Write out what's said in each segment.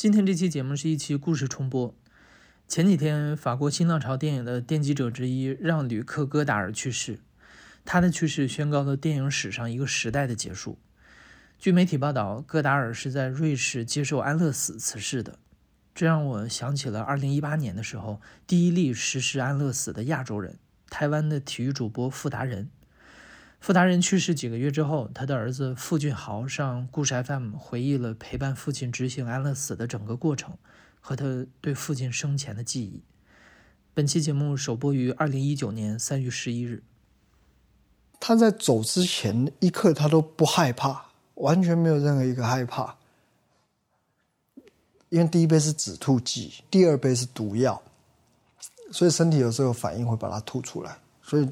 今天这期节目是一期故事重播。前几天，法国新浪潮电影的奠基者之一让·吕克·戈达尔去世，他的去世宣告了电影史上一个时代的结束。据媒体报道，戈达尔是在瑞士接受安乐死辞世的，这让我想起了2018年的时候，第一例实施安乐死的亚洲人——台湾的体育主播傅达人。傅达人去世几个月之后，他的儿子傅俊豪上故事 FM 回忆了陪伴父亲执行安乐死的整个过程和他对父亲生前的记忆。本期节目首播于2019年3月11日。他在走之前一刻，他都不害怕，完全没有任何一个害怕，因为第一杯是止吐剂，第二杯是毒药，所以身体有时候反应会把它吐出来，所以。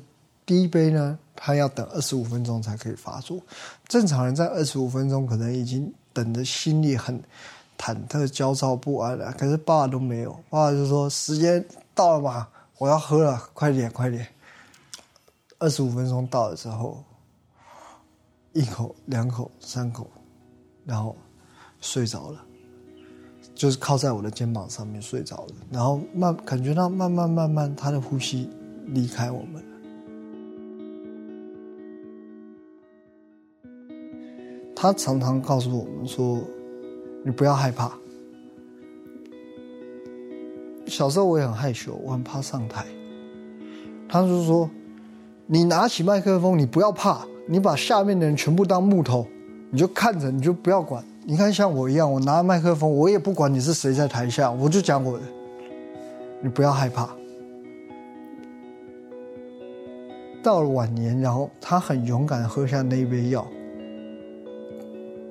第一杯呢，他要等二十五分钟才可以发作。正常人在二十五分钟可能已经等的心里很忐忑、焦躁不安了。可是爸爸都没有，爸爸就说：“时间到了嘛，我要喝了，快点，快点。”二十五分钟到了之后，一口、两口、三口，然后睡着了，就是靠在我的肩膀上面睡着了。然后慢感觉到慢慢慢慢他的呼吸离开我们。他常常告诉我们说：“你不要害怕。”小时候我也很害羞，我很怕上台。他就说：“你拿起麦克风，你不要怕，你把下面的人全部当木头，你就看着，你就不要管。你看像我一样，我拿麦克风，我也不管你是谁在台下，我就讲我的。你不要害怕。”到了晚年，然后他很勇敢喝下那一杯药。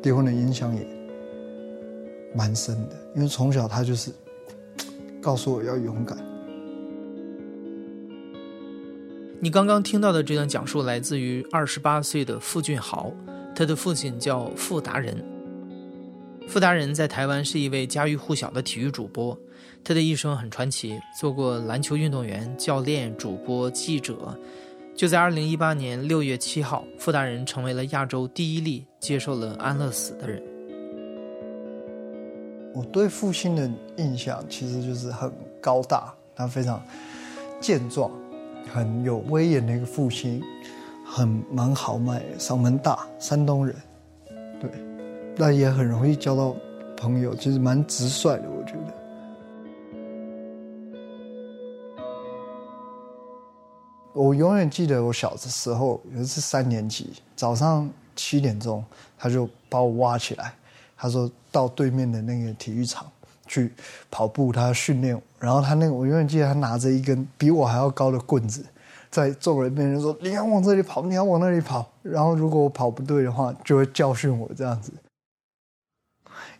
结婚的影响也蛮深的，因为从小他就是告诉我要勇敢。你刚刚听到的这段讲述来自于二十八岁的傅俊豪，他的父亲叫傅达人。傅达人在台湾是一位家喻户晓的体育主播，他的一生很传奇，做过篮球运动员、教练、主播、记者。就在二零一八年六月七号，傅达人成为了亚洲第一例接受了安乐死的人。我对父亲的印象其实就是很高大，他非常健壮，很有威严的一个父亲，很蛮豪迈，嗓门大，山东人，对，那也很容易交到朋友，其实蛮直率的，我。永远记得我小的时候，有一次三年级早上七点钟，他就把我挖起来，他说到对面的那个体育场去跑步，他训练。然后他那个我永远记得他拿着一根比我还要高的棍子，在众人面前说：“你要往这里跑，你要往那里跑。”然后如果我跑不对的话，就会教训我这样子。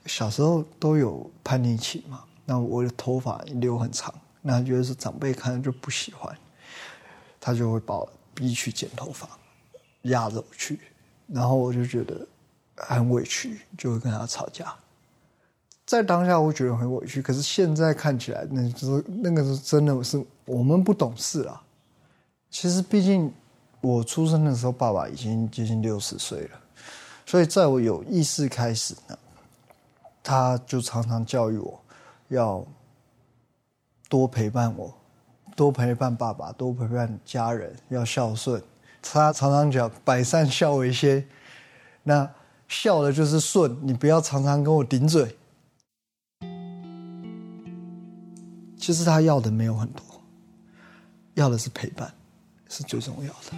小时候都有叛逆期嘛，那我的头发留很长，那觉得是长辈看就不喜欢。他就会把我逼去剪头发，压着我去，然后我就觉得很委屈，就会跟他吵架。在当下我觉得很委屈，可是现在看起来，那就是那个是真的是我们不懂事啊。其实毕竟我出生的时候，爸爸已经接近六十岁了，所以在我有意识开始呢，他就常常教育我要多陪伴我。多陪伴爸爸，多陪伴家人，要孝顺。他常常讲“百善孝为先”，那孝的就是顺，你不要常常跟我顶嘴。其实他要的没有很多，要的是陪伴，是最重要的。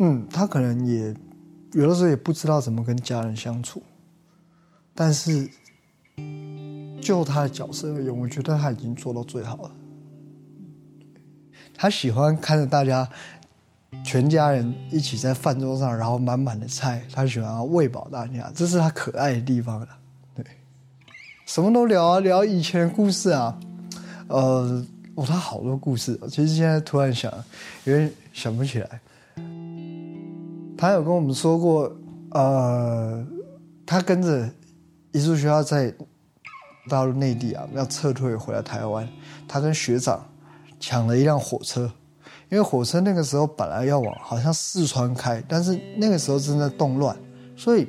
嗯，他可能也有的时候也不知道怎么跟家人相处，但是就他的角色而言，我觉得他已经做到最好了。他喜欢看着大家全家人一起在饭桌上，然后满满的菜，他喜欢喂饱大家，这是他可爱的地方了。对，什么都聊啊，聊以前的故事啊，呃，哦，他好多故事。其实现在突然想，有点想不起来。他有跟我们说过，呃，他跟着艺术学校在大陆内地啊，要撤退回来台湾，他跟学长。抢了一辆火车，因为火车那个时候本来要往好像四川开，但是那个时候正在动乱，所以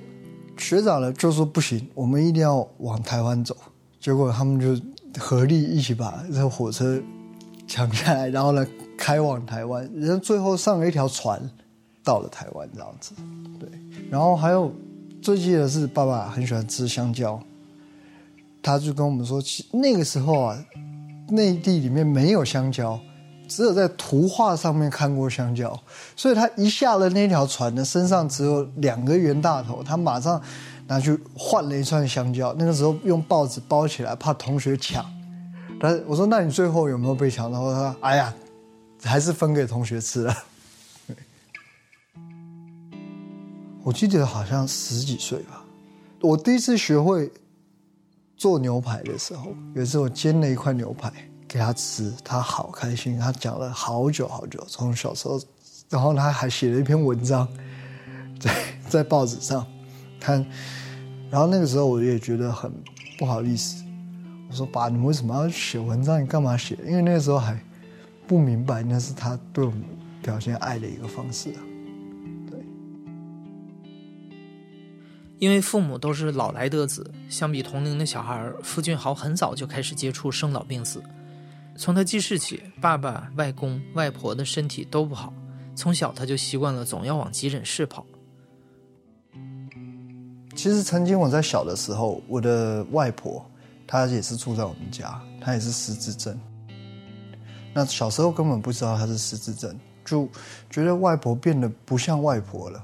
学长呢就说不行，我们一定要往台湾走。结果他们就合力一起把这火车抢下来，然后呢开往台湾，然后最后上了一条船到了台湾这样子。对，然后还有最记得是爸爸很喜欢吃香蕉，他就跟我们说，那个时候啊，内地里面没有香蕉，只有在图画上面看过香蕉，所以他一下了那条船呢，身上只有两个袁大头，他马上。拿去换了一串香蕉，那个时候用报纸包起来，怕同学抢。但我说：“那你最后有没有被抢？”然后他说：“哎呀，还是分给同学吃了。”我记得好像十几岁吧，我第一次学会做牛排的时候，有一次我煎了一块牛排给他吃，他好开心，他讲了好久好久，从小时候，然后他还写了一篇文章 在在报纸上。看，然后那个时候我也觉得很不好意思。我说：“爸，你为什么要写文章？你干嘛写？”因为那个时候还不明白那是他对我们表现爱的一个方式。因为父母都是老来得子，相比同龄的小孩，傅俊豪很早就开始接触生老病死。从他记事起，爸爸、外公、外婆的身体都不好，从小他就习惯了总要往急诊室跑。其实曾经我在小的时候，我的外婆她也是住在我们家，她也是失智症。那小时候根本不知道她是失智症，就觉得外婆变得不像外婆了，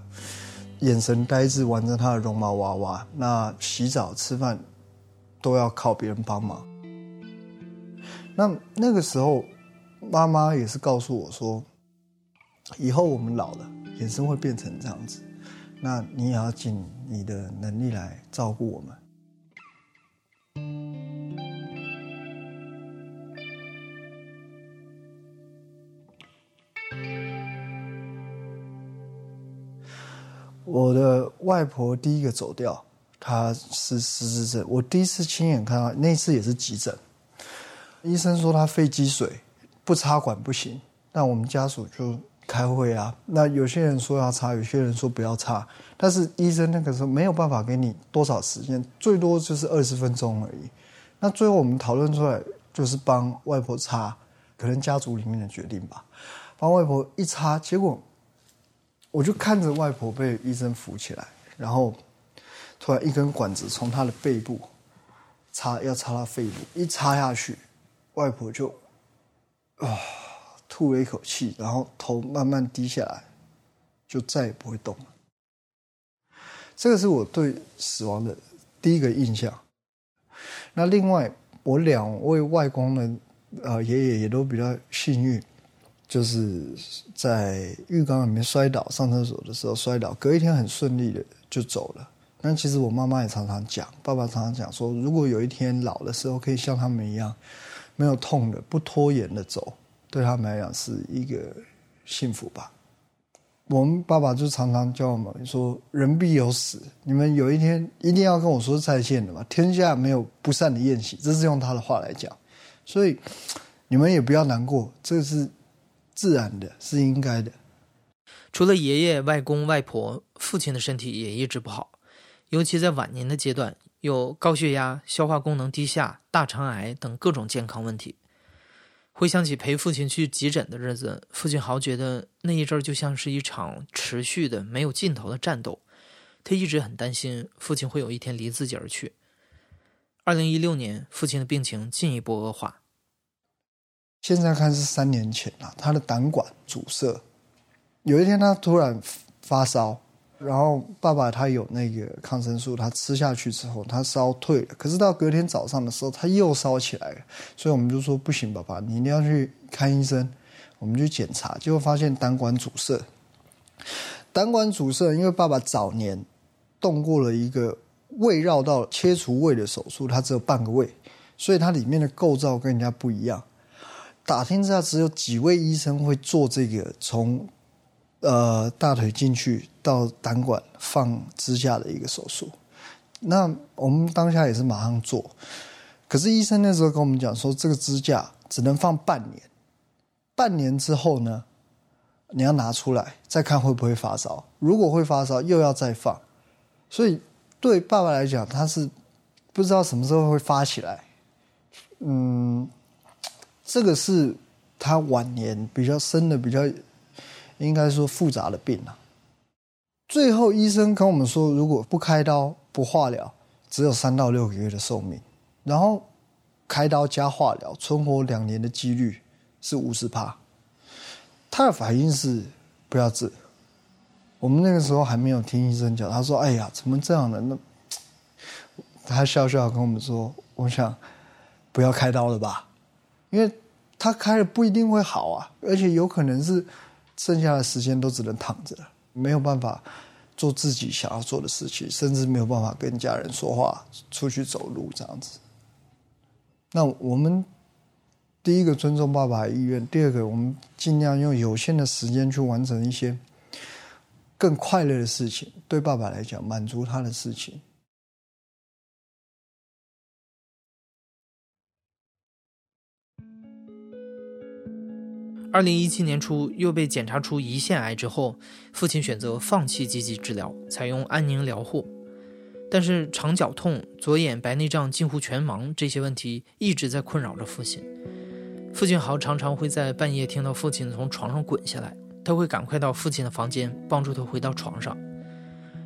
眼神呆滞，玩着他的绒毛娃娃。那洗澡、吃饭都要靠别人帮忙。那那个时候，妈妈也是告诉我说，以后我们老了眼神会变成这样子。那你也要尽你的能力来照顾我们。我的外婆第一个走掉，她是失智症。我第一次亲眼看到，那次也是急诊，医生说她肺积水，不插管不行。那我们家属就。开会啊，那有些人说要插，有些人说不要插，但是医生那个时候没有办法给你多少时间，最多就是二十分钟而已。那最后我们讨论出来就是帮外婆插，可能家族里面的决定吧。帮外婆一插，结果我就看着外婆被医生扶起来，然后突然一根管子从她的背部插，要插到肺部，一插下去，外婆就啊。吐了一口气，然后头慢慢低下来，就再也不会动了。这个是我对死亡的第一个印象。那另外，我两位外公呢，呃，爷爷也都比较幸运，就是在浴缸里面摔倒，上厕所的时候摔倒，隔一天很顺利的就走了。但其实我妈妈也常常讲，爸爸常常讲说，如果有一天老的时候可以像他们一样，没有痛的，不拖延的走。对他们来讲是一个幸福吧。我们爸爸就常常教我们说：“人必有死，你们有一天一定要跟我说再见的嘛。天下没有不散的宴席。”这是用他的话来讲。所以你们也不要难过，这是自然的，是应该的。除了爷爷、外公、外婆，父亲的身体也一直不好，尤其在晚年的阶段，有高血压、消化功能低下、大肠癌等各种健康问题。回想起陪父亲去急诊的日子，父亲豪觉得那一阵就像是一场持续的、没有尽头的战斗。他一直很担心父亲会有一天离自己而去。二零一六年，父亲的病情进一步恶化。现在看是三年前了，他的胆管阻塞，有一天他突然发烧。然后爸爸他有那个抗生素，他吃下去之后，他烧退了。可是到隔天早上的时候，他又烧起来了。所以我们就说不行，爸爸，你一定要去看医生。我们去检查，结果发现胆管阻塞。胆管阻塞，因为爸爸早年动过了一个胃绕道切除胃的手术，他只有半个胃，所以它里面的构造跟人家不一样。打听之下，只有几位医生会做这个从。呃，大腿进去到胆管放支架的一个手术，那我们当下也是马上做，可是医生那时候跟我们讲说，这个支架只能放半年，半年之后呢，你要拿出来再看会不会发烧，如果会发烧又要再放，所以对爸爸来讲，他是不知道什么时候会发起来，嗯，这个是他晚年比较深的、比较应该说复杂的病啊。最后医生跟我们说，如果不开刀、不化疗，只有三到六个月的寿命。然后开刀加化疗，存活两年的几率是五十趴。他的反应是不要治。我们那个时候还没有听医生讲，他说：“哎呀，怎么这样的？”那 他笑笑跟我们说：“我想不要开刀了吧，因为他开了不一定会好啊，而且有可能是剩下的时间都只能躺着，没有办法做自己想要做的事情，甚至没有办法跟家人说话、出去走路这样子。”那我们第一个尊重爸爸的意愿，第二个我们尽量用有限的时间去完成一些更快乐的事情，对爸爸来讲满足他的事情。二零一七年初又被检查出胰腺癌之后，父亲选择放弃积极治疗，采用安宁疗护。但是肠绞痛、左眼白内障近乎全盲这些问题一直在困扰着父亲。父俊豪常常会在半夜听到父亲从床上滚下来，他会赶快到父亲的房间帮助他回到床上。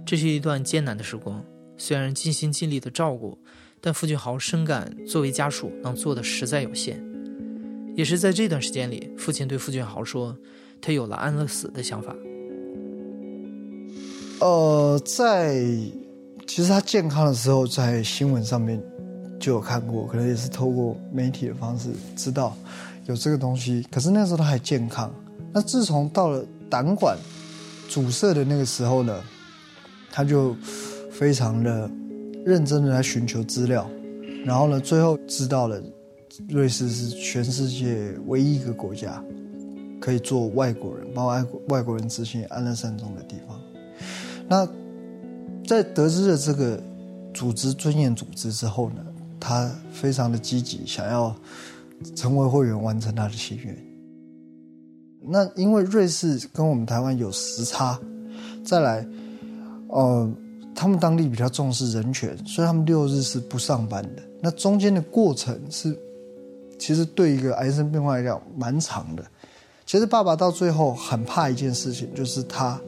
这是一段艰难的时光，虽然尽心尽力的照顾，但付俊豪深感作为家属能做的实在有限。也是在这段时间里，父亲对付俊豪说，他有了安乐死的想法。呃，在。其实他健康的时候，在新闻上面就有看过，可能也是透过媒体的方式知道有这个东西。可是那时候他还健康。那自从到了胆管阻塞的那个时候呢，他就非常的认真的来寻求资料，然后呢，最后知道了瑞士是全世界唯一一个国家可以做外国人帮外外国人执行安乐善终的地方。那。在得知了这个组织尊严组织之后呢，他非常的积极，想要成为会员，完成他的心愿。那因为瑞士跟我们台湾有时差，再来，呃，他们当地比较重视人权，所以他们六日是不上班的。那中间的过程是，其实对一个癌症病患来讲蛮长的。其实爸爸到最后很怕一件事情，就是他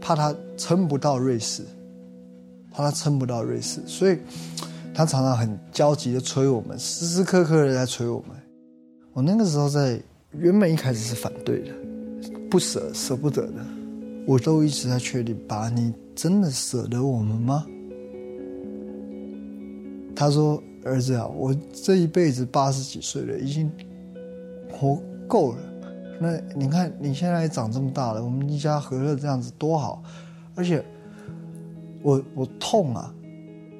怕他撑不到瑞士。怕他撑不到瑞士，所以他常常很焦急的催我们，时时刻刻的在催我们。我那个时候在原本一开始是反对的，不舍舍不得的，我都一直在确定：爸，你真的舍得我们吗？他说：“儿子啊，我这一辈子八十几岁了，已经活够了。那你看你现在长这么大了，我们一家和乐这样子多好，而且……”我我痛啊，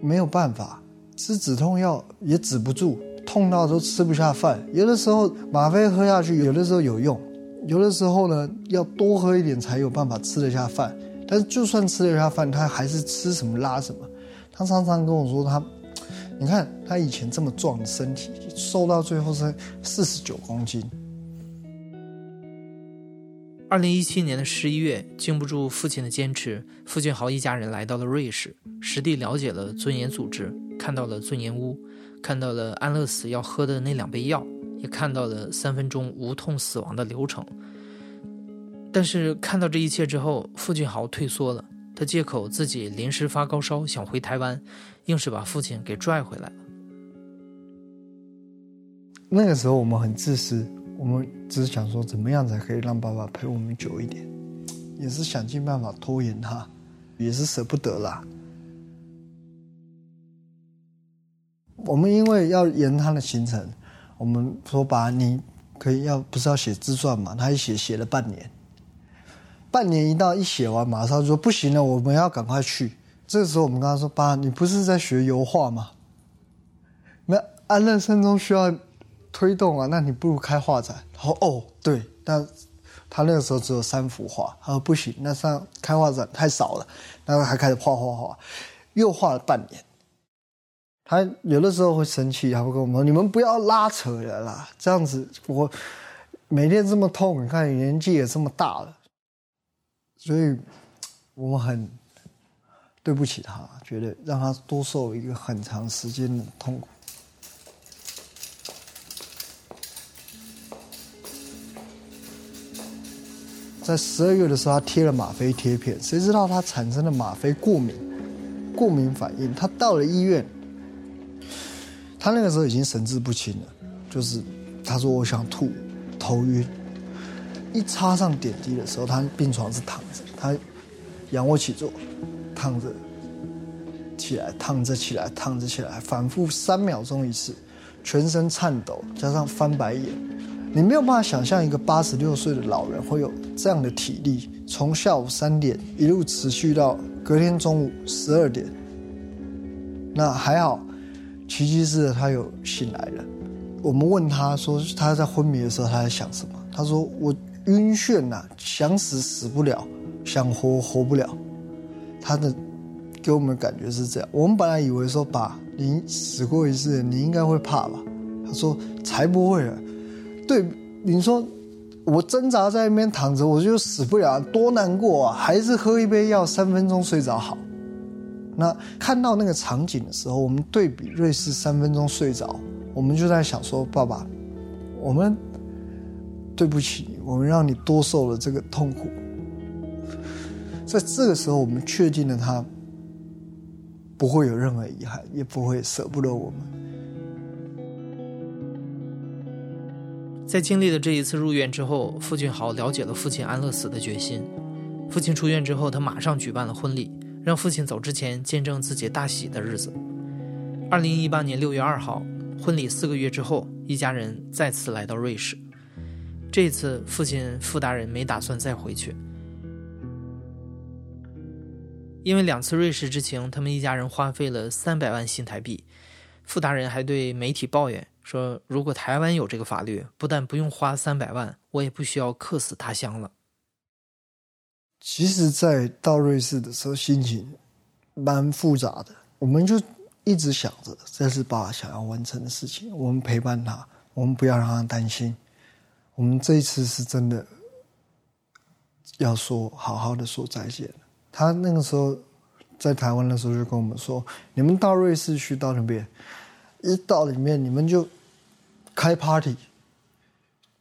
没有办法吃止痛药也止不住，痛到都吃不下饭。有的时候吗啡喝下去，有的时候有用，有的时候呢要多喝一点才有办法吃得下饭。但是就算吃得下饭，他还是吃什么拉什么。他常常跟我说，他你看他以前这么壮的身体，瘦到最后是四十九公斤。二零一七年的十一月，经不住父亲的坚持，付俊豪一家人来到了瑞士，实地了解了尊严组织，看到了尊严屋，看到了安乐死要喝的那两杯药，也看到了三分钟无痛死亡的流程。但是看到这一切之后，付俊豪退缩了，他借口自己临时发高烧想回台湾，硬是把父亲给拽回来了。那个时候我们很自私。我们只是想说，怎么样才可以让爸爸陪我们久一点，也是想尽办法拖延他，也是舍不得啦。我们因为要延他的行程，我们说把你可以要不是要写自传嘛？他一写写了半年，半年一到一写完，马上说不行了，我们要赶快去。这个时候我们跟他说：“爸，你不是在学油画吗？那安乐生中需要。”推动啊，那你不如开画展。他说：“哦，对，但他那个时候只有三幅画。他说不行，那上开画展太少了。然后还开始画画画，又画了半年。他有的时候会生气，他会跟我们说：‘你们不要拉扯了啦，这样子我每天这么痛，你看年纪也这么大了。’所以我们很对不起他，觉得让他多受一个很长时间的痛苦。在十二月的时候，他贴了吗啡贴片，谁知道他产生了吗啡过敏，过敏反应。他到了医院，他那个时候已经神志不清了，就是他说我想吐，头晕。一插上点滴的时候，他病床是躺着，他仰卧起坐，躺着起来，躺着起来，躺着起来，反复三秒钟一次，全身颤抖，加上翻白眼，你没有办法想象一个八十六岁的老人会有这样的体力，从下午三点一路持续到隔天中午十二点。那还好，奇迹是他有醒来了。我们问他说他在昏迷的时候他在想什么，他说我。晕眩呐，想死死不了，想活活不了。他的给我们感觉是这样。我们本来以为说，爸，您死过一次，你应该会怕吧？他说才不会了。对，你说我挣扎在那边躺着，我就死不了，多难过啊！还是喝一杯药，三分钟睡着好。那看到那个场景的时候，我们对比瑞士三分钟睡着，我们就在想说，爸爸，我们。对不起，我们让你多受了这个痛苦。在这个时候，我们确定了他不会有任何遗憾，也不会舍不得我们。在经历了这一次入院之后，傅俊豪了解了父亲安乐死的决心。父亲出院之后，他马上举办了婚礼，让父亲走之前见证自己大喜的日子。二零一八年六月二号，婚礼四个月之后，一家人再次来到瑞士。这次父亲傅大人没打算再回去，因为两次瑞士之行，他们一家人花费了三百万新台币。傅大人还对媒体抱怨说：“如果台湾有这个法律，不但不用花三百万，我也不需要客死他乡了。”其实，在到瑞士的时候，心情蛮复杂的。我们就一直想着，这是爸想要完成的事情，我们陪伴他，我们不要让他担心。我们这一次是真的要说好好的说再见。他那个时候在台湾的时候就跟我们说：“你们到瑞士去，到那边一到里面，你们就开 party，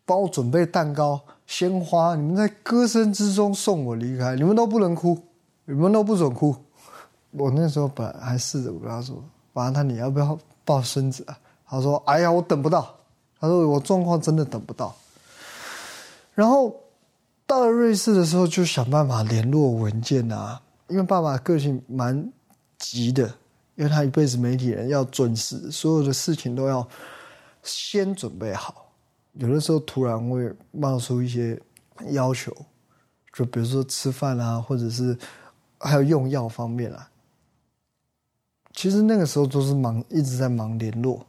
帮我准备蛋糕、鲜花，你们在歌声之中送我离开。你们都不能哭，你们都不准哭。”我那时候本来还试着跟他说：“完他你要不要抱孙子？”他说：“哎呀，我等不到。”他说：“我状况真的等不到。”然后到了瑞士的时候，就想办法联络文件啊。因为爸爸个性蛮急的，因为他一辈子媒体人要准时，所有的事情都要先准备好。有的时候突然会冒出一些要求，就比如说吃饭啊，或者是还有用药方面啊。其实那个时候都是忙，一直在忙联络。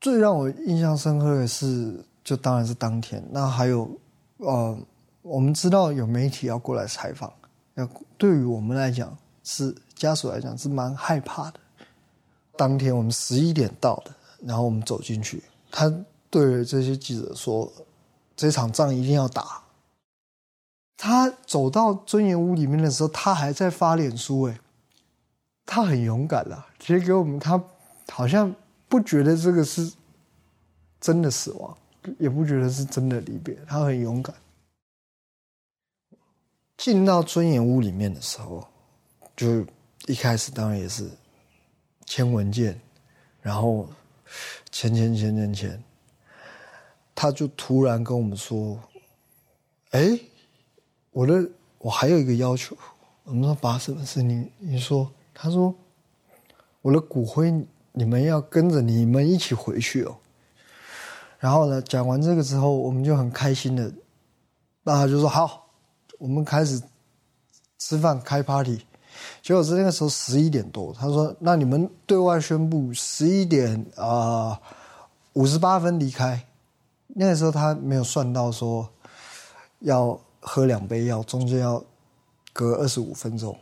最让我印象深刻的是。就当然是当天，那还有，呃，我们知道有媒体要过来采访，那对于我们来讲是家属来讲是蛮害怕的。当天我们十一点到的，然后我们走进去，他对这些记者说：“这场仗一定要打。”他走到尊严屋里面的时候，他还在发脸书，哎，他很勇敢了。其实给我们，他好像不觉得这个是真的死亡。也不觉得是真的离别，他很勇敢。进到尊严屋里面的时候，就一开始当然也是签文件，然后签签签签签，他就突然跟我们说：“哎，我的我还有一个要求。”我们说：“把什么事？你你说？”他说：“我的骨灰你们要跟着你们一起回去哦。”然后呢？讲完这个之后，我们就很开心的，那他就说好，我们开始吃饭开 party。结果是那个时候十一点多，他说：“那你们对外宣布十一点啊五十八分离开。”那个时候他没有算到说要喝两杯药，中间要隔二十五分钟。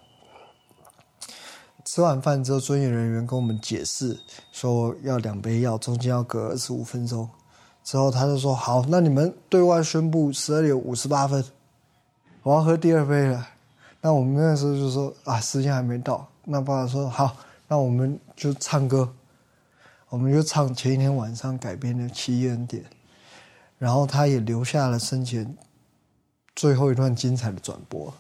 吃完饭之后，专业人员跟我们解释说要两杯药，中间要隔二十五分钟。之后他就说：“好，那你们对外宣布十二点五十八分，我要喝第二杯了。”那我们那时候就说：“啊，时间还没到。”那爸爸说：“好，那我们就唱歌，我们就唱前一天晚上改编的《七恩典》。”然后他也留下了生前最后一段精彩的转播。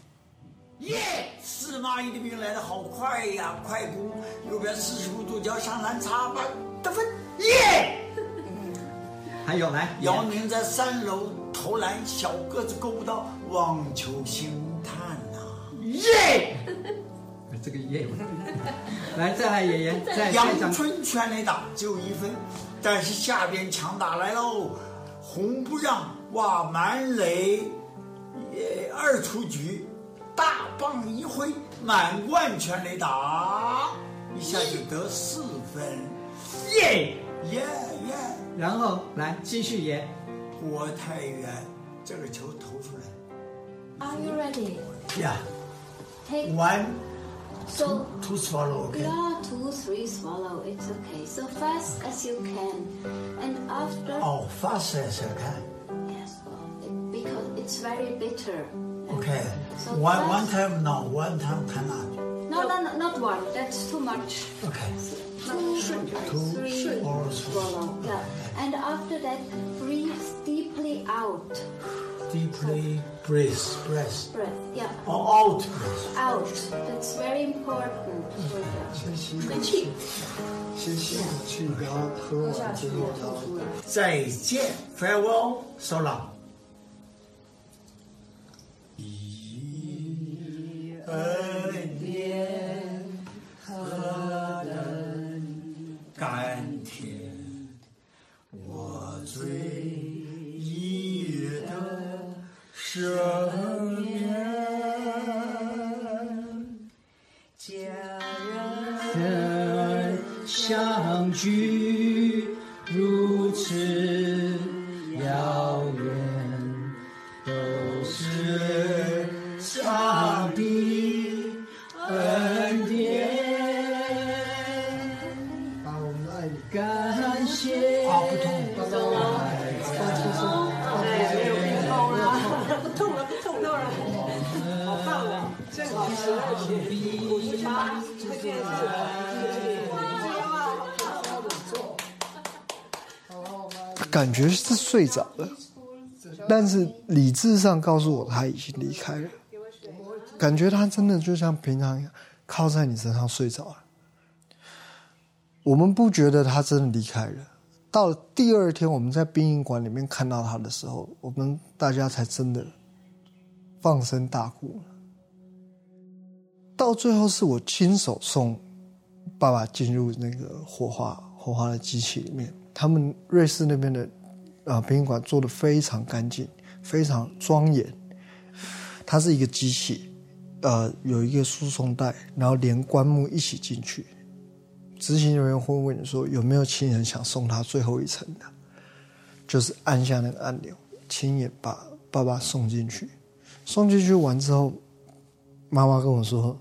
耶！司马懿的兵来的好快呀，快攻！右边四十五度角向南插板得分，耶！还有来，姚明在三楼投篮，小个子够不到，望球星探呐，耶！这个耶，来再来爷爷，再阳再讲春全垒打只有一分，但是下边强打来喽，红不让，哇满垒，也二出局，大棒一挥，满贯全垒打，一下就得四分，耶 耶耶！然后来继续爷，郭太远，这个球投出来 Are you ready? 呀 Take ，one so two swallow OK， yeah, two, three, swallow. It's okay. So fast as you can, and after 哦，fast as I can。 yes, well, it- because it's very bitter. Okay. So One one fast- time no, one time cannot. No, no, no, not one. That's too much. Okay. Two, Two three, or swallow. Yeah, and after that, breathe deeply out. Deeply breathe, breath. Breath. Yeah, Or out breath. out. That's very important for the 吹气，先吸口气，然后喝完之后，然后再见，farewell, so long. 一恩赦免。家人。的相聚如此遥远，都是上帝恩典。啊，我们爱你。感谢啊，不痛，放轻痛了，不痛了，好棒啊！正好十二点五十八，这件事，感觉是睡着了，但是理智上告诉我他已经离开了。感觉他真的就像平常一样靠在你身上睡着了。我们不觉得他真的离开了，到了第二天我们在殡仪馆里面看到他的时候，我们大家才真的放声大哭。到最后是我亲手送爸爸进入那个火化火化的机器里面。他们瑞士那边的啊殡仪馆做的非常干净，非常庄严。它是一个机器，呃，有一个输送带，然后连棺木一起进去。执行人员会问你说有没有亲人想送他最后一程的，就是按下那个按钮，亲眼把爸爸送进去。送进去完之后，妈妈跟我说：“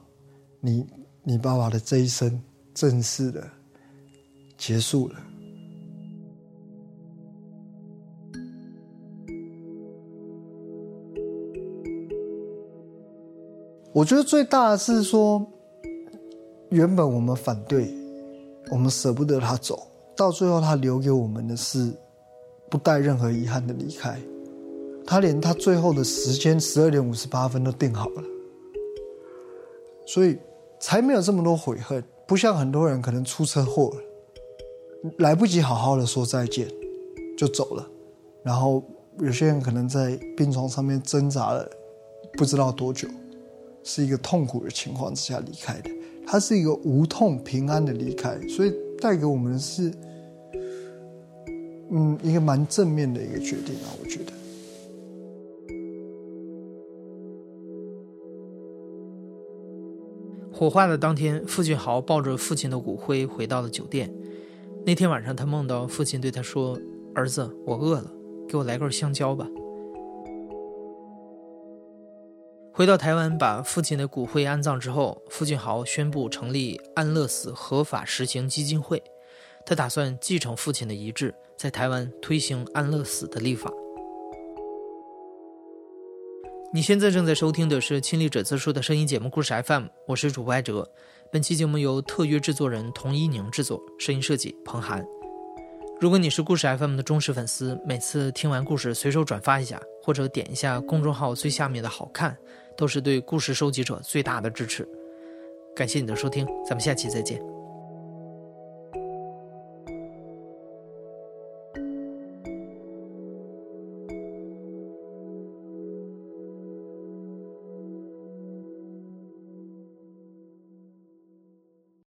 你你爸爸的这一生正式的结束了。”我觉得最大的是说，原本我们反对，我们舍不得他走，到最后他留给我们的是不带任何遗憾的离开。他连他最后的时间十二点五十八分都定好了，所以才没有这么多悔恨。不像很多人可能出车祸了，来不及好好的说再见，就走了。然后有些人可能在病床上面挣扎了不知道多久，是一个痛苦的情况之下离开的。他是一个无痛平安的离开，所以带给我们的是，嗯，一个蛮正面的一个决定啊，我觉得。火化的当天，傅俊豪抱着父亲的骨灰回到了酒店。那天晚上，他梦到父亲对他说：“儿子，我饿了，给我来根香蕉吧。”回到台湾，把父亲的骨灰安葬之后，傅俊豪宣布成立安乐死合法实行基金会。他打算继承父亲的遗志，在台湾推行安乐死的立法。你现在正在收听的是《亲历者自述》的声音节目故事 FM，我是主播艾哲。本期节目由特约制作人童一宁制作，声音设计彭涵。如果你是故事 FM 的忠实粉丝，每次听完故事随手转发一下，或者点一下公众号最下面的好看，都是对故事收集者最大的支持。感谢你的收听，咱们下期再见。